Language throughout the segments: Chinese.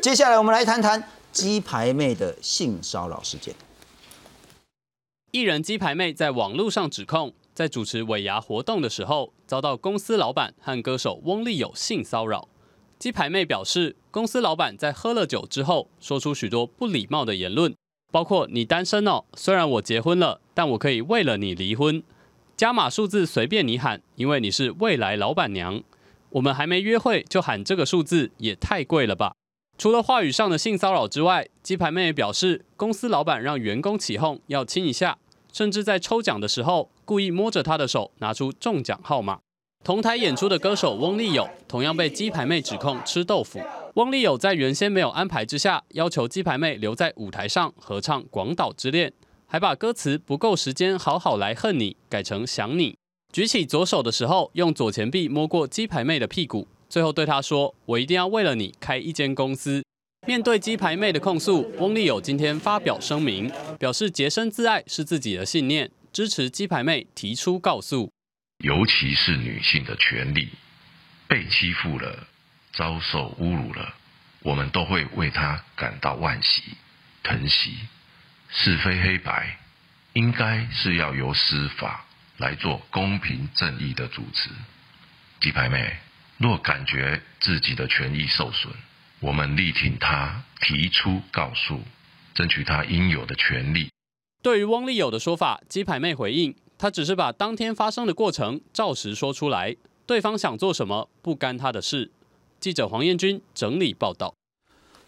接下来我们来谈谈鸡排妹的性骚扰事件。艺人鸡排妹在网络上指控，在主持尾牙活动的时候，遭到公司老板和歌手翁立友性骚扰。鸡排妹表示，公司老板在喝了酒之后，说出许多不礼貌的言论，包括“你单身哦，虽然我结婚了，但我可以为了你离婚”，加码数字随便你喊，因为你是未来老板娘。我们还没约会就喊这个数字，也太贵了吧！除了话语上的性骚扰之外，鸡排妹也表示，公司老板让员工起哄要亲一下，甚至在抽奖的时候故意摸着她的手，拿出中奖号码。同台演出的歌手翁立友同样被鸡排妹指控吃豆腐。翁立友在原先没有安排之下，要求鸡排妹留在舞台上合唱《广岛之恋》，还把歌词“不够时间好好来恨你”改成“想你”。举起左手的时候，用左前臂摸过鸡排妹的屁股，最后对她说：“我一定要为了你开一间公司。”面对鸡排妹的控诉，翁立友今天发表声明，表示洁身自爱是自己的信念，支持鸡排妹提出告诉。尤其是女性的权利被欺负了、遭受侮辱了，我们都会为她感到惋惜、疼惜。是非黑白，应该是要由司法。来做公平正义的主持，鸡排妹若感觉自己的权益受损，我们力挺他提出告诉，争取他应有的权利。对于翁立友的说法，鸡排妹回应，她只是把当天发生的过程照实说出来，对方想做什么不干她的事。记者黄彦君整理报道。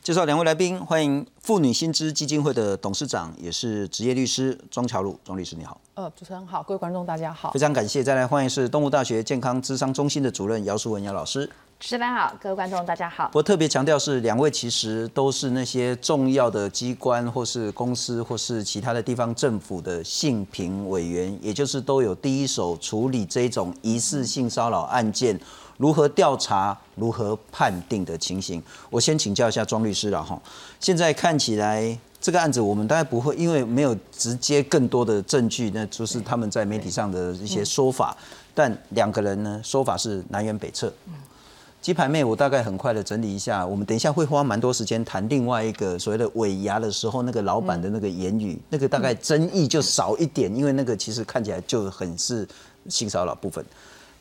介绍两位来宾，欢迎妇女薪资基金会的董事长，也是职业律师庄乔露，庄律师你好。呃，主持人好，各位观众大家好。非常感谢，再来欢迎是东吴大学健康智商中心的主任姚淑文姚老师。主持人好，各位观众大家好。我特别强调是两位其实都是那些重要的机关或是公司或是其他的地方政府的性评委员，也就是都有第一手处理这种疑似性骚扰案件。如何调查、如何判定的情形，我先请教一下庄律师了哈。现在看起来这个案子，我们大概不会，因为没有直接更多的证据，那就是他们在媒体上的一些说法。但两个人呢，说法是南辕北辙。鸡排妹，我大概很快的整理一下，我们等一下会花蛮多时间谈另外一个所谓的尾牙的时候，那个老板的那个言语，那个大概争议就少一点，因为那个其实看起来就很是性骚扰部分。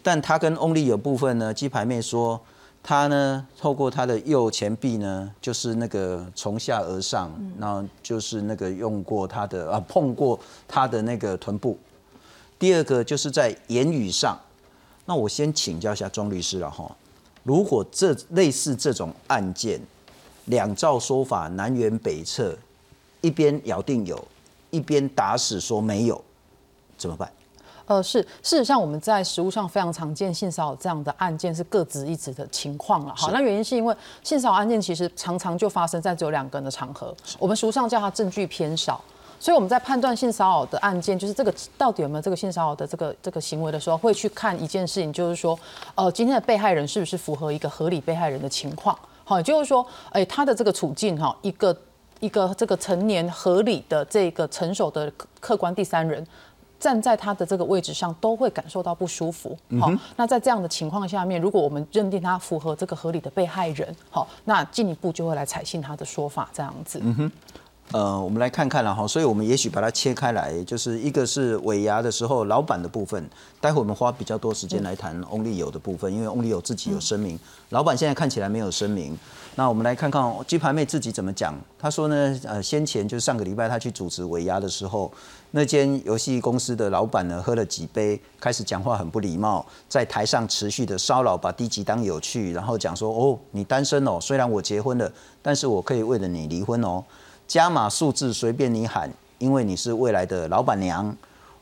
但他跟 Only 有部分呢，鸡排妹说，他呢透过他的右前臂呢，就是那个从下而上，然后就是那个用过他的啊碰过他的那个臀部。第二个就是在言语上，那我先请教一下庄律师了哈，如果这类似这种案件，两造说法南辕北辙，一边咬定有，一边打死说没有，怎么办？呃，是事实上我们在实务上非常常见性骚扰这样的案件是各执一词的情况了。好，那原因是因为性骚扰案件其实常常就发生在只有两个人的场合，我们实务上叫它证据偏少，所以我们在判断性骚扰的案件，就是这个到底有没有这个性骚扰的这个这个行为的时候，会去看一件事情，就是说，呃，今天的被害人是不是符合一个合理被害人的情况？好，也就是说，哎，他的这个处境哈，一个一个这个成年合理的这个成熟的客观第三人。站在他的这个位置上，都会感受到不舒服。好，那在这样的情况下面，如果我们认定他符合这个合理的被害人，好，那进一步就会来采信他的说法，这样子。嗯哼。呃，我们来看看了哈，所以我们也许把它切开来，就是一个是尾牙的时候老板的部分，待会我们花比较多时间来谈 Only 有的部分，因为 Only 有自己有声明，老板现在看起来没有声明。那我们来看看鸡排妹自己怎么讲，她说呢，呃，先前就是上个礼拜她去主持尾牙的时候，那间游戏公司的老板呢喝了几杯，开始讲话很不礼貌，在台上持续的骚扰，把低级当有趣，然后讲说，哦，你单身哦，虽然我结婚了，但是我可以为了你离婚哦。加码数字随便你喊，因为你是未来的老板娘，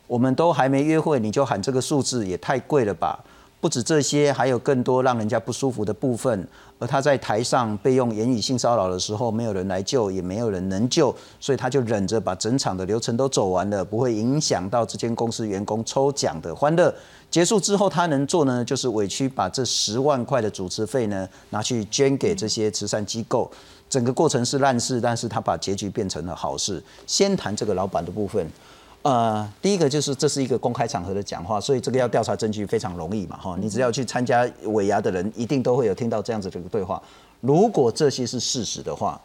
我们都还没约会你就喊这个数字也太贵了吧？不止这些，还有更多让人家不舒服的部分。而他在台上被用言语性骚扰的时候，没有人来救，也没有人能救，所以他就忍着把整场的流程都走完了，不会影响到这间公司员工抽奖的欢乐。结束之后，他能做呢，就是委屈把这十万块的主持费呢拿去捐给这些慈善机构。整个过程是烂事，但是他把结局变成了好事。先谈这个老板的部分，呃，第一个就是这是一个公开场合的讲话，所以这个要调查证据非常容易嘛，哈，你只要去参加尾牙的人，一定都会有听到这样子的一个对话。如果这些是事实的话，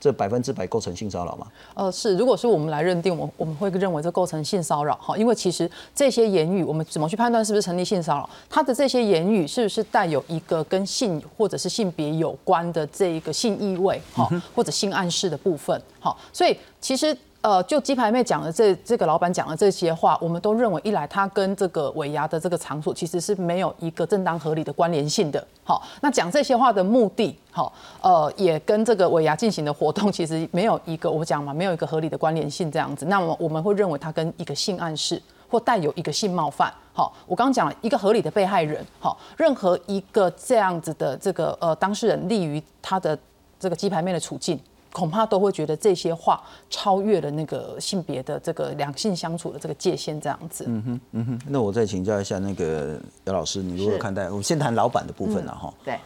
这百分之百构成性骚扰吗？呃，是，如果是我们来认定，我我们会认为这构成性骚扰哈，因为其实这些言语，我们怎么去判断是不是成立性骚扰？他的这些言语是不是带有一个跟性或者是性别有关的这一个性意味哈，或者性暗示的部分？哈，所以其实。呃，就鸡排妹讲的这这个老板讲的这些话，我们都认为一来他跟这个尾牙的这个场所其实是没有一个正当合理的关联性的。好，那讲这些话的目的，好，呃，也跟这个尾牙进行的活动 其实没有一个我讲嘛，没有一个合理的关联性这样子。那么我们会认为他跟一个性暗示或带有一个性冒犯。好，我刚刚讲了一个合理的被害人，好，任何一个这样子的这个呃当事人利于他的这个鸡排妹的处境。恐怕都会觉得这些话超越了那个性别的这个两性相处的这个界限，这样子。嗯哼，嗯哼。那我再请教一下那个姚老师，你如何看待？我们先谈老板的部分了哈。对，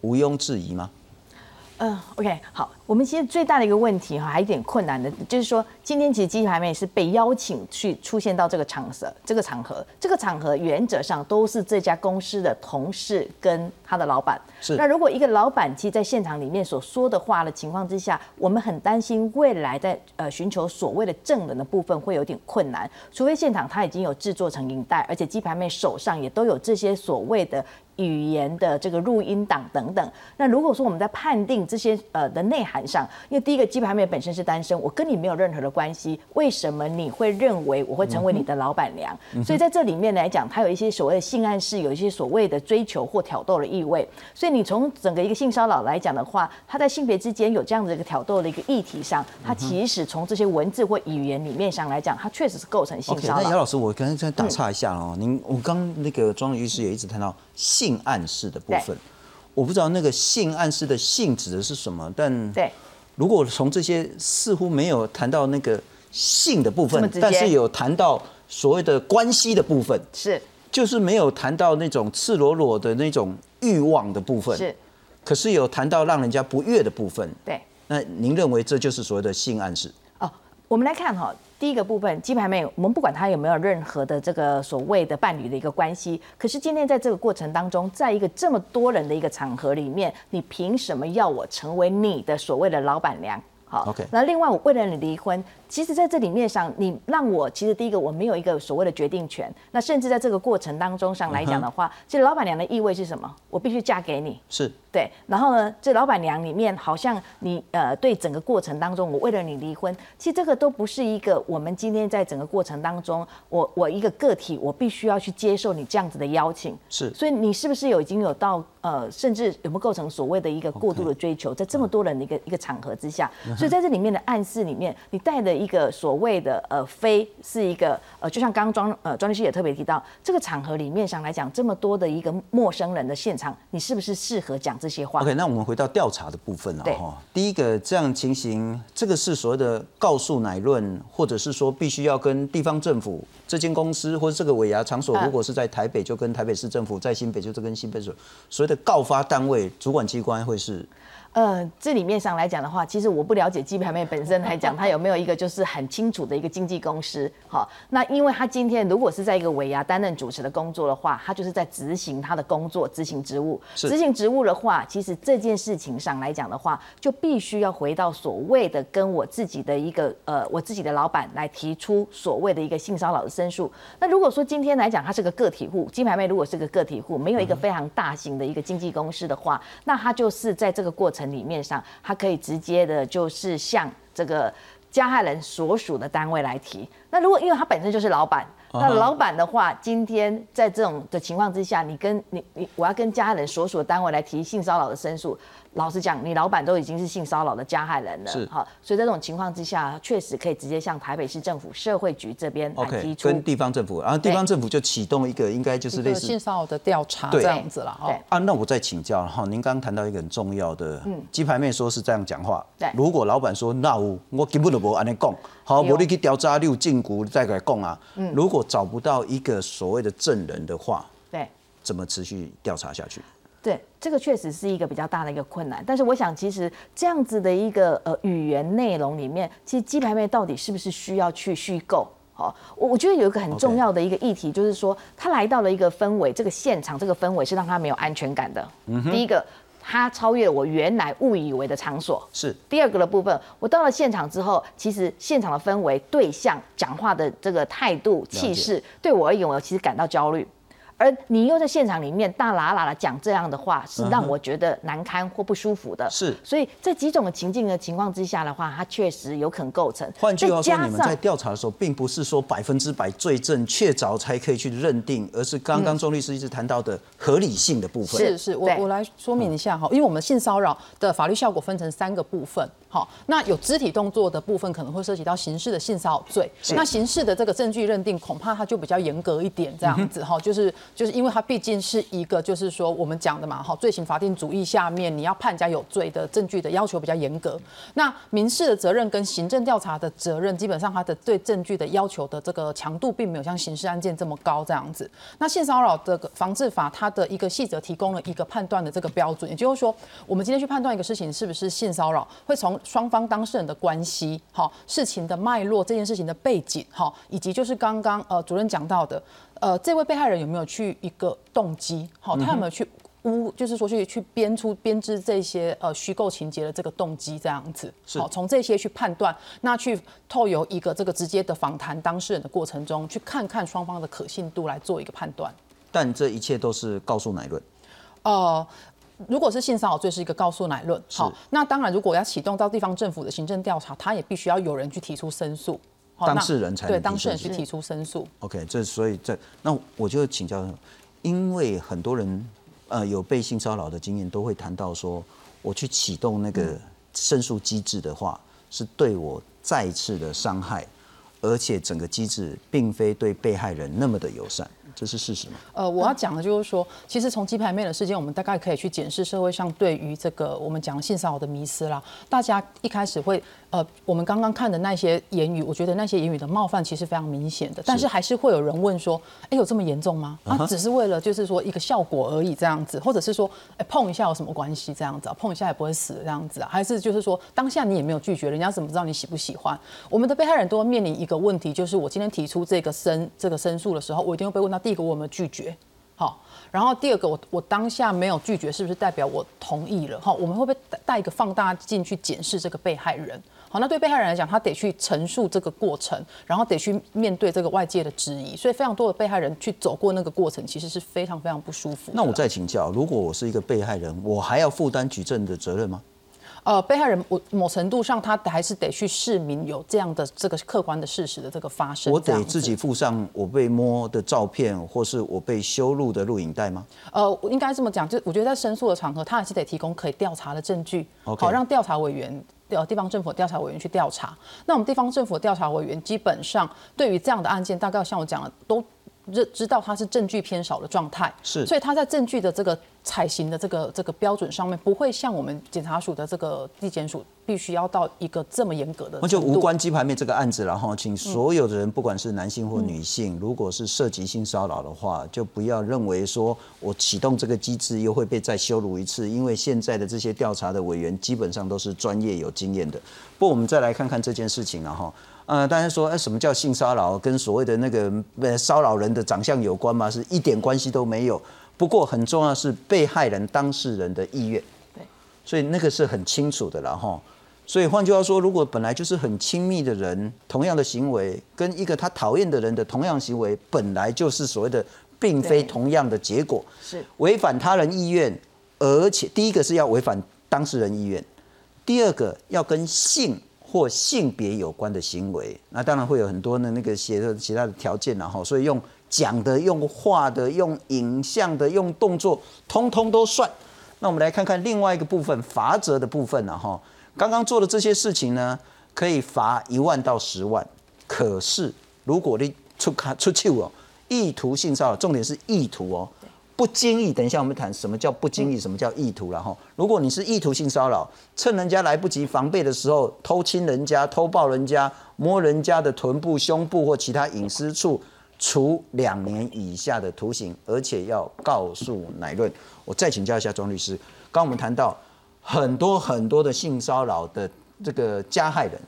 毋庸置疑吗？嗯，OK，好，我们其实最大的一个问题哈，还有点困难的，就是说今天其实鸡排妹是被邀请去出现到这个场合，这个场合，这个场合原则上都是这家公司的同事跟他的老板。是。那如果一个老板其实在现场里面所说的话的情况之下，我们很担心未来在呃寻求所谓的证人的部分会有点困难，除非现场他已经有制作成影带，而且鸡排妹手上也都有这些所谓的。语言的这个录音档等等，那如果说我们在判定这些呃的内涵上，因为第一个鸡排妹本身是单身，我跟你没有任何的关系，为什么你会认为我会成为你的老板娘？所以在这里面来讲，它有一些所谓的性暗示，有一些所谓的追求或挑逗的意味。所以你从整个一个性骚扰来讲的话，它在性别之间有这样子一个挑逗的一个议题上，它其实从这些文字或语言里面上来讲，它确实是构成性骚扰。那姚老师，我刚才再打岔一下哦，您我刚那个庄律师也一直谈到。性暗示的部分，我不知道那个性暗示的性指的是什么，但对，如果从这些似乎没有谈到那个性的部分，但是有谈到所谓的关系的部分，是，就是没有谈到那种赤裸裸的那种欲望的部分，是，可是有谈到让人家不悦的部分，对，那您认为这就是所谓的性暗示？哦，我们来看哈。第一个部分，鸡排妹，我们不管她有没有任何的这个所谓的伴侣的一个关系，可是今天在这个过程当中，在一个这么多人的一个场合里面，你凭什么要我成为你的所谓的老板娘？好，OK。那另外，我为了你离婚。其实，在这里面上，你让我其实第一个我没有一个所谓的决定权。那甚至在这个过程当中上来讲的话，其实老板娘的意味是什么？我必须嫁给你，是对。然后呢，这老板娘里面好像你呃，对整个过程当中，我为了你离婚，其实这个都不是一个我们今天在整个过程当中，我我一个个体，我必须要去接受你这样子的邀请。是。所以你是不是有已经有到呃，甚至有没有构成所谓的一个过度的追求，在这么多人的一个一个场合之下？所以在这里面的暗示里面，你带的一个所谓。的呃，非是一个呃，就像刚刚庄呃庄律师也特别提到，这个场合里面上来讲，这么多的一个陌生人的现场，你是不是适合讲这些话？OK，那我们回到调查的部分了哈。第一个这样情形，这个是所谓的告诉乃论，或者是说必须要跟地方政府这间公司或者这个尾牙场所，如果是在台北，就跟台北市政府；在新北，就跟新北市。所谓的告发单位主管机关会是。呃，这里面上来讲的话，其实我不了解鸡排妹本身来讲，她有没有一个就是很清楚的一个经纪公司。好，那因为她今天如果是在一个尾牙担任主持的工作的话，她就是在执行她的工作，执行职务。执行职务的话，其实这件事情上来讲的话，就必须要回到所谓的跟我自己的一个呃，我自己的老板来提出所谓的一个性骚扰的申诉。那如果说今天来讲，他是个个体户，金牌妹如果是个个体户，没有一个非常大型的一个经纪公司的话，那他就是在这个过程。层里面上，他可以直接的，就是向这个加害人所属的单位来提。那如果因为他本身就是老板，那老板的话，今天在这种的情况之下，你跟你你，我要跟家人所属的单位来提性骚扰的申诉。老实讲，你老板都已经是性骚扰的加害人了，是。好，所以在这种情况之下，确实可以直接向台北市政府社会局这边来提出，跟地方政府，然后地方政府就启动一个应该就是类似性骚扰的调查这样子了。对。啊，那我再请教哈，您刚刚谈到一个很重要的，嗯，鸡排妹说是这样讲话，对，如果老板说那我我根本都不安尼讲，好，我你去调查六禁股再来讲啊，嗯，如果找不到一个所谓的证人的话，对，怎么持续调查下去？对，这个确实是一个比较大的一个困难。但是我想，其实这样子的一个呃语言内容里面，其实鸡排妹到底是不是需要去虚构？好，我我觉得有一个很重要的一个议题，就是说他来到了一个氛围，这个现场这个氛围是让他没有安全感的。嗯第一个。它超越了我原来误以为的场所。是第二个的部分，我到了现场之后，其实现场的氛围、对象、讲话的这个态度、气势，对我而言，我其实感到焦虑。而你又在现场里面大喇喇的讲这样的话，是让我觉得难堪或不舒服的。是，所以在几种的情境的情况之下的话，它确实有可能构成。换句话说，你们在调查的时候，并不是说百分之百罪证确凿才可以去认定，而是刚刚钟律师一直谈到的合理性的部分。是是，我我来说明一下哈，因为我们性骚扰的法律效果分成三个部分。好，那有肢体动作的部分可能会涉及到刑事的性骚扰罪。那刑事的这个证据认定，恐怕它就比较严格一点，这样子哈，就是就是因为它毕竟是一个就是说我们讲的嘛，哈，罪行法定主义下面你要判人家有罪的证据的要求比较严格。那民事的责任跟行政调查的责任，基本上它的对证据的要求的这个强度，并没有像刑事案件这么高这样子。那性骚扰的防治法它的一个细则提供了一个判断的这个标准，也就是说，我们今天去判断一个事情是不是性骚扰，会从双方当事人的关系，好事情的脉络，这件事情的背景，好，以及就是刚刚呃主任讲到的，呃这位被害人有没有去一个动机，好，他有没有去污，就是说去去编出编织这些呃虚构情节的这个动机这样子，好，从这些去判断，那去透由一个这个直接的访谈当事人的过程中，去看看双方的可信度来做一个判断。但这一切都是告诉乃论，呃。如果是性骚扰罪是一个告诉乃论，好，那当然如果要启动到地方政府的行政调查，他也必须要有人去提出申诉，当事人才对当事人去提出申诉。OK，这所以这那我就请教，因为很多人呃有被性骚扰的经验，都会谈到说，我去启动那个申诉机制的话，是对我再次的伤害，而且整个机制并非对被害人那么的友善。这是事实吗？呃，我要讲的就是说，其实从鸡排妹的事件，我们大概可以去检视社会上对于这个我们讲性骚扰的迷思啦。大家一开始会。呃，我们刚刚看的那些言语，我觉得那些言语的冒犯其实非常明显的，但是还是会有人问说，哎，有这么严重吗？啊，只是为了就是说一个效果而已这样子，或者是说，哎，碰一下有什么关系这样子啊？碰一下也不会死这样子啊？还是就是说当下你也没有拒绝，人家怎么知道你喜不喜欢？我们的被害人都会面临一个问题，就是我今天提出这个申这个申诉的时候，我一定会被问到第一个我有没有拒绝？好，然后第二个我我当下没有拒绝，是不是代表我同意了？哈，我们会不会带一个放大镜去检视这个被害人？好，那对被害人来讲，他得去陈述这个过程，然后得去面对这个外界的质疑，所以非常多的被害人去走过那个过程，其实是非常非常不舒服。那我再请教，如果我是一个被害人，我还要负担举证的责任吗？呃，被害人我某程度上他还是得去市民有这样的这个客观的事实的这个发生。我得自己附上我被摸的照片，或是我被修录的录影带吗？呃，应该这么讲，就我觉得在申诉的场合，他还是得提供可以调查的证据，好让调查委员。调地方政府调查委员去调查，那我们地方政府调查委员基本上对于这样的案件，大概像我讲的，都知知道他是证据偏少的状态，是，所以他在证据的这个。采行的这个这个标准上面不会像我们检察署的这个地检署必须要到一个这么严格的。那就无关鸡排面这个案子了哈，请所有的人，不管是男性或女性，如果是涉及性骚扰的话，就不要认为说我启动这个机制又会被再羞辱一次，因为现在的这些调查的委员基本上都是专业有经验的。不，我们再来看看这件事情了哈。呃，大家说，哎，什么叫性骚扰？跟所谓的那个呃骚扰人的长相有关吗？是一点关系都没有。不过很重要是被害人当事人的意愿，对，所以那个是很清楚的了哈。所以换句话说，如果本来就是很亲密的人，同样的行为跟一个他讨厌的人的同样行为，本来就是所谓的并非同样的结果，是违反他人意愿，而且第一个是要违反当事人意愿，第二个要跟性或性别有关的行为，那当然会有很多的那个写的其他的条件然后，所以用。讲的、用画的、用影像的、用动作，通通都算。那我们来看看另外一个部分，罚则的部分呢？哈，刚刚做的这些事情呢，可以罚一万到十万。可是如果你出卡出去哦，意图性骚扰，重点是意图哦，不经意。等一下我们谈什么叫不经意，什么叫意图然后，如果你是意图性骚扰，趁人家来不及防备的时候，偷亲人家、偷抱人家、摸人家的臀部、胸部或其他隐私处。处两年以下的徒刑，而且要告诉乃论。我再请教一下庄律师，刚我们谈到很多很多的性骚扰的这个加害人，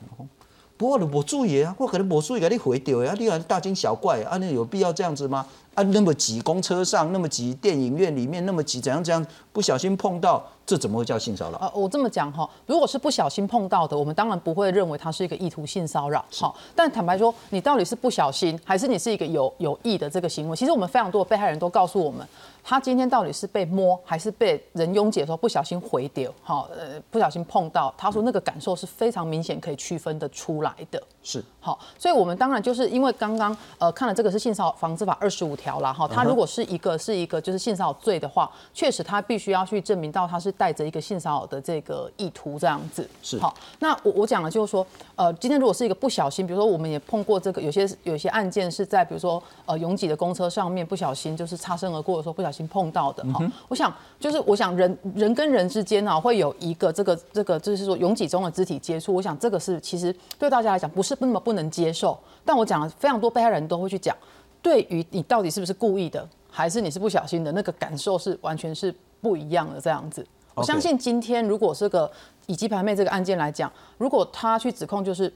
不过我注意啊，我可能我注意给你回掉呀，你还大惊小怪啊，那有必要这样子吗？啊，那么挤公车上，那么挤电影院里面，那么挤怎样怎样，不小心碰到，这怎么会叫性骚扰？啊，我这么讲哈，如果是不小心碰到的，我们当然不会认为它是一个意图性骚扰。好，但坦白说，你到底是不小心，还是你是一个有有意的这个行为？其实我们非常多的被害人都告诉我们，他今天到底是被摸，还是被人拥挤的时候不小心回丢？好，呃，不小心碰到，他说那个感受是非常明显可以区分的出来的。是好，所以我们当然就是因为刚刚呃看了这个是性骚扰防治法二十五条啦，哈，他如果是一个是一个就是性骚扰罪的话，确实他必须要去证明到他是带着一个性骚扰的这个意图这样子。是。好，那我我讲的就是说，呃，今天如果是一个不小心，比如说我们也碰过这个有些有些案件是在比如说呃拥挤的公车上面不小心就是擦身而过的时候不小心碰到的哈，我想就是我想人人跟人之间呢会有一个这个这个就是说拥挤中的肢体接触，我想这个是其实对大家来讲不是那么不能接受，但我讲了非常多被害人都会去讲，对于你到底是不是故意的，还是你是不小心的，那个感受是完全是不一样的这样子。我相信今天如果是个以鸡排妹这个案件来讲，如果他去指控就是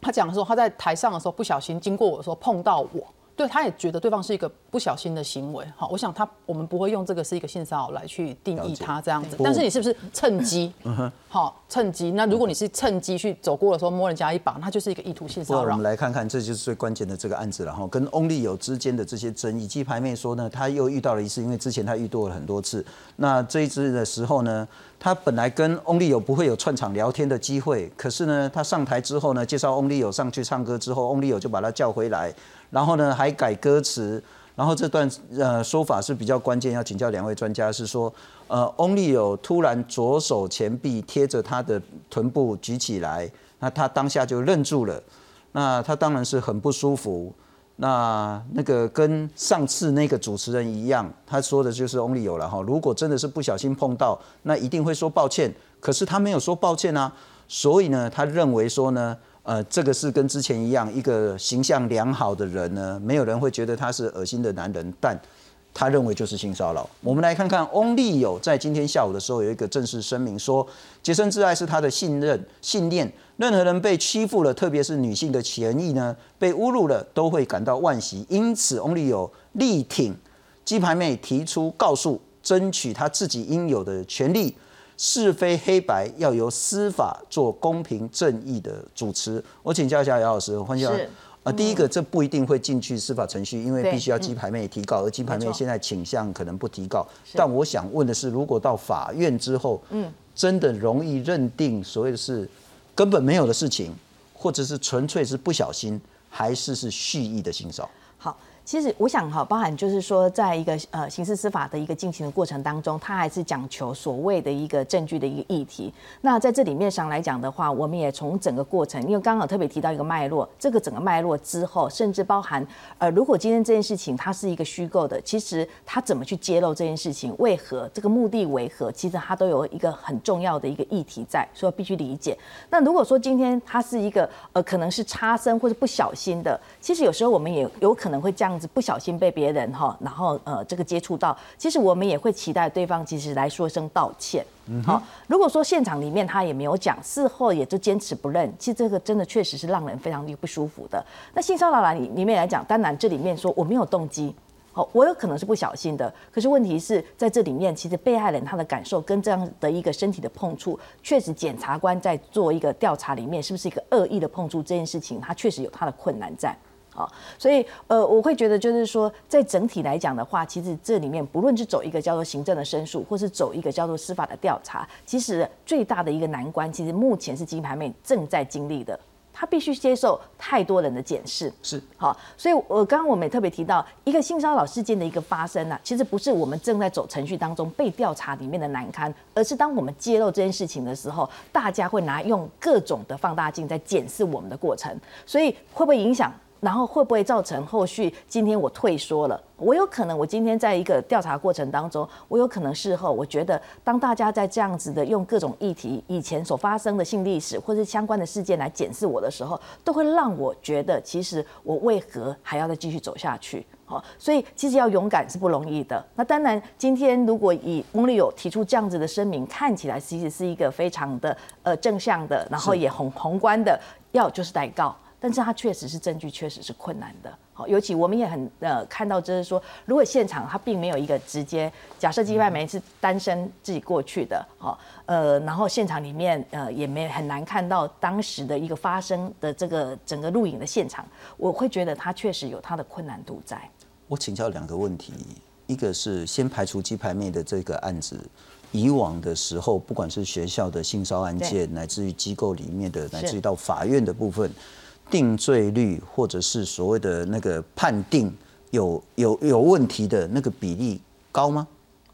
他讲的时候，他在台上的时候不小心经过我的时候碰到我，对，他也觉得对方是一个不小心的行为。好，我想他我们不会用这个是一个性骚扰来去定义他这样子。但是你是不是趁机？好，趁机。那如果你是趁机去走过的时候摸人家一把，那就是一个意图性骚扰我们。来看看，这就是最关键的这个案子了哈。跟翁立友之间的这些争议，鸡排妹说呢，她又遇到了一次，因为之前她遇到了很多次。那这一次的时候呢，她本来跟翁立友不会有串场聊天的机会，可是呢，她上台之后呢，介绍翁立友上去唱歌之后，翁立友就把她叫回来，然后呢还改歌词。然后这段呃说法是比较关键，要请教两位专家，是说，呃，翁立友突然左手前臂贴着他的臀部举起来，那他当下就愣住了，那他当然是很不舒服。那那个跟上次那个主持人一样，他说的就是翁立友了哈。如果真的是不小心碰到，那一定会说抱歉。可是他没有说抱歉啊，所以呢，他认为说呢，呃，这个是跟之前一样，一个形象良好的人呢，没有人会觉得他是恶心的男人，但他认为就是性骚扰。我们来看看翁立友在今天下午的时候有一个正式声明说，洁身自爱是他的信任信念，任何人被欺负了，特别是女性的权益呢，被侮辱了，都会感到惋惜。因此，翁立友力挺鸡排妹提出告诉，争取他自己应有的权利。是非黑白要由司法做公平正义的主持。我请教一下姚老师，欢迎。是呃，第一个，这不一定会进去司法程序，因为必须要鸡排妹提告，而鸡排妹现在倾向可能不提告。但我想问的是，如果到法院之后，嗯，真的容易认定所谓的是根本没有的事情，或者是纯粹是不小心，还是是蓄意的性骚扰？好，其实我想哈，包含就是说，在一个呃刑事司法的一个进行的过程当中，它还是讲求所谓的一个证据的一个议题。那在这里面上来讲的话，我们也从整个过程，因为刚好特别提到一个脉络，这个整个脉络之后，甚至包含呃，如果今天这件事情它是一个虚构的，其实它怎么去揭露这件事情，为何这个目的为何，其实它都有一个很重要的一个议题在，所以必须理解。那如果说今天它是一个呃，可能是差生或者不小心的，其实有时候我们也有可能会这样子不小心被别人哈，然后呃这个接触到，其实我们也会期待对方其实来说一声道歉。好，如果说现场里面他也没有讲，事后也就坚持不认，其实这个真的确实是让人非常的不舒服的。那性骚扰来里里面来讲，当然这里面说我没有动机。好，我有可能是不小心的，可是问题是在这里面，其实被害人他的感受跟这样的一个身体的碰触，确实检察官在做一个调查里面，是不是一个恶意的碰触这件事情，他确实有他的困难在。好，所以呃，我会觉得就是说，在整体来讲的话，其实这里面不论是走一个叫做行政的申诉，或是走一个叫做司法的调查，其实最大的一个难关，其实目前是金牌妹正在经历的。她必须接受太多人的检视，是好，所以我刚刚我们也特别提到，一个性骚扰事件的一个发生啊，其实不是我们正在走程序当中被调查里面的难堪，而是当我们揭露这件事情的时候，大家会拿用各种的放大镜在检视我们的过程，所以会不会影响？然后会不会造成后续今天我退缩了？我有可能我今天在一个调查过程当中，我有可能事后我觉得，当大家在这样子的用各种议题、以前所发生的性历史或是相关的事件来检视我的时候，都会让我觉得，其实我为何还要再继续走下去？好，所以其实要勇敢是不容易的。那当然，今天如果以翁立友提出这样子的声明，看起来其实是一个非常的呃正向的，然后也宏宏观的，要就是代告。但是它确实是证据，确实是困难的。好，尤其我们也很呃看到，就是说，如果现场他并没有一个直接假设鸡排妹是单身自己过去的，好，呃，然后现场里面呃也没很难看到当时的一个发生的这个整个录影的现场，我会觉得他确实有他的困难度在。我请教两个问题，一个是先排除鸡排妹的这个案子，以往的时候，不管是学校的性骚案件，乃至于机构里面的，乃至于到法院的部分。定罪率或者是所谓的那个判定有有有问题的那个比例高吗？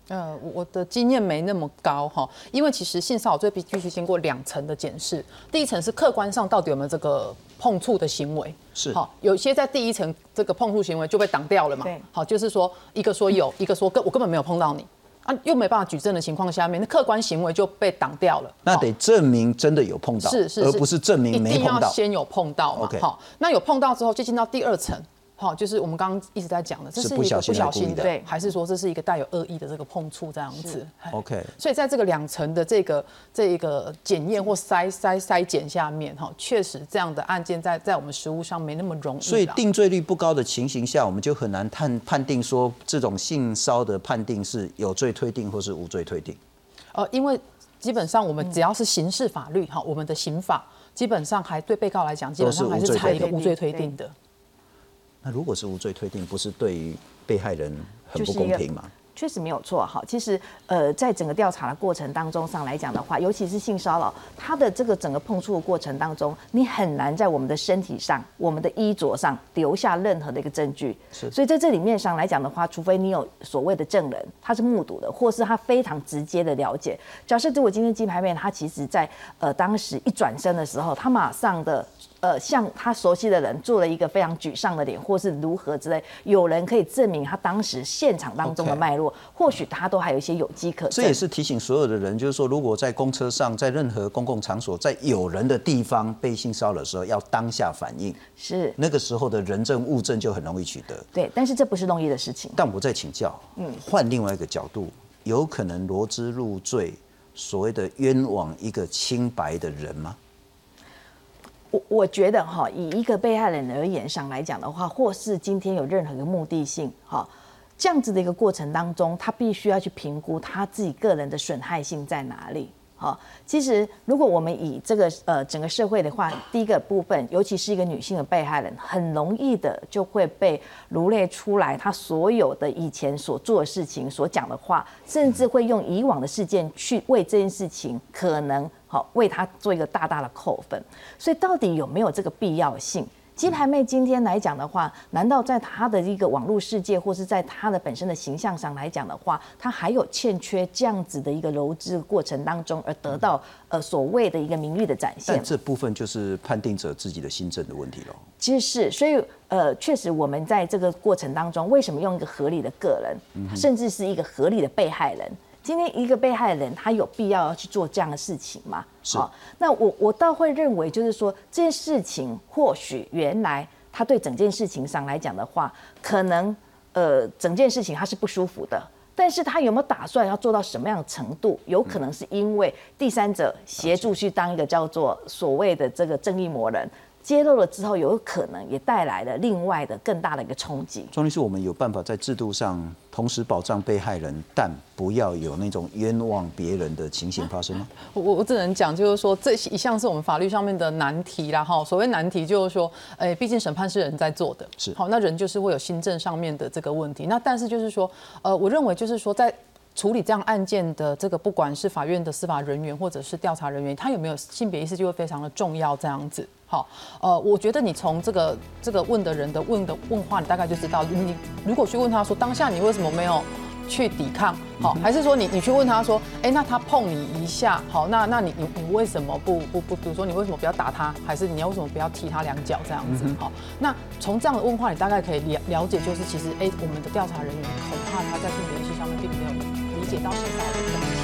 呃，我的经验没那么高哈，因为其实性骚扰罪必必须经过两层的检视，第一层是客观上到底有没有这个碰触的行为，是。好，有些在第一层这个碰触行为就被挡掉了嘛，对，好，就是说一个说有，一个说根我根本没有碰到你。啊，又没办法举证的情况下面，那客观行为就被挡掉了。那得证明真的有碰到，是是，而不是证明没碰到。一定要先有碰到嘛。好，那有碰到之后，就进到第二层。好，就是我们刚刚一直在讲的，这是一个不小心的，对，还是说这是一个带有恶意的这个碰触这样子？OK。所以在这个两层的这个这一个检验或筛筛筛检下面，哈，确实这样的案件在在我们实务上没那么容易。所以定罪率不高的情形下，我们就很难判判定说这种性骚的判定是有罪推定或是无罪推定。呃，因为基本上我们只要是刑事法律哈，我们的刑法基本上还对被告来讲，基本上还是采一个无罪推定的。那如果是无罪推定，不是对于被害人很不公平吗？确实没有错哈。其实，呃，在整个调查的过程当中上来讲的话，尤其是性骚扰，它的这个整个碰触的过程当中，你很难在我们的身体上、我们的衣着上留下任何的一个证据。是。所以在这里面上来讲的话，除非你有所谓的证人，他是目睹的，或是他非常直接的了解。假设如果今天鸡排妹她其实在呃当时一转身的时候，她马上的。呃，像他熟悉的人做了一个非常沮丧的脸，或是如何之类，有人可以证明他当时现场当中的脉络，或许他都还有一些有机可这也是提醒所有的人，就是说，如果在公车上，在任何公共场所，在有人的地方被性骚扰的时候，要当下反应。是。那个时候的人证物证就很容易取得。对，但是这不是容易的事情。但我再请教，嗯，换另外一个角度，有可能罗织入罪，所谓的冤枉一个清白的人吗？我我觉得哈，以一个被害人而言上来讲的话，或是今天有任何的目的性哈，这样子的一个过程当中，他必须要去评估他自己个人的损害性在哪里。好，其实如果我们以这个呃整个社会的话，第一个部分，尤其是一个女性的被害人，很容易的就会被罗列出来，她所有的以前所做的事情、所讲的话，甚至会用以往的事件去为这件事情可能好为他做一个大大的扣分。所以到底有没有这个必要性？鸡排妹今天来讲的话，难道在她的一个网络世界，或是在她的本身的形象上来讲的话，她还有欠缺这样子的一个柔织过程当中，而得到呃所谓的一个名誉的展现？但这部分就是判定者自己的心证的问题了。其实是，所以呃，确实我们在这个过程当中，为什么用一个合理的个人，甚至是一个合理的被害人？今天一个被害人，他有必要要去做这样的事情吗？是。那我我倒会认为，就是说这件事情，或许原来他对整件事情上来讲的话，可能呃整件事情他是不舒服的，但是他有没有打算要做到什么样的程度？有可能是因为第三者协助去当一个叫做所谓的这个正义魔人。揭露了之后，有可能也带来了另外的更大的一个冲击。庄律师，我们有办法在制度上同时保障被害人，但不要有那种冤枉别人的情形发生吗？我我只能讲，就是说这一项是我们法律上面的难题啦。哈，所谓难题就是说，哎，毕竟审判是人在做的，是好，那人就是会有行政上面的这个问题。那但是就是说，呃，我认为就是说在。处理这样案件的这个，不管是法院的司法人员或者是调查人员，他有没有性别意识就会非常的重要。这样子，好，呃，我觉得你从这个这个问的人的问的问话，你大概就知道，你如果去问他说，当下你为什么没有去抵抗？好，还是说你你去问他说，哎，那他碰你一下，好，那那你你你为什么不不不，比如说你为什么不要打他？还是你要为什么不要踢他两脚这样子？好，那从这样的问话，你大概可以了了解，就是其实哎，我们的调查人员恐怕他在性别意识上面并没有理。解到现在的。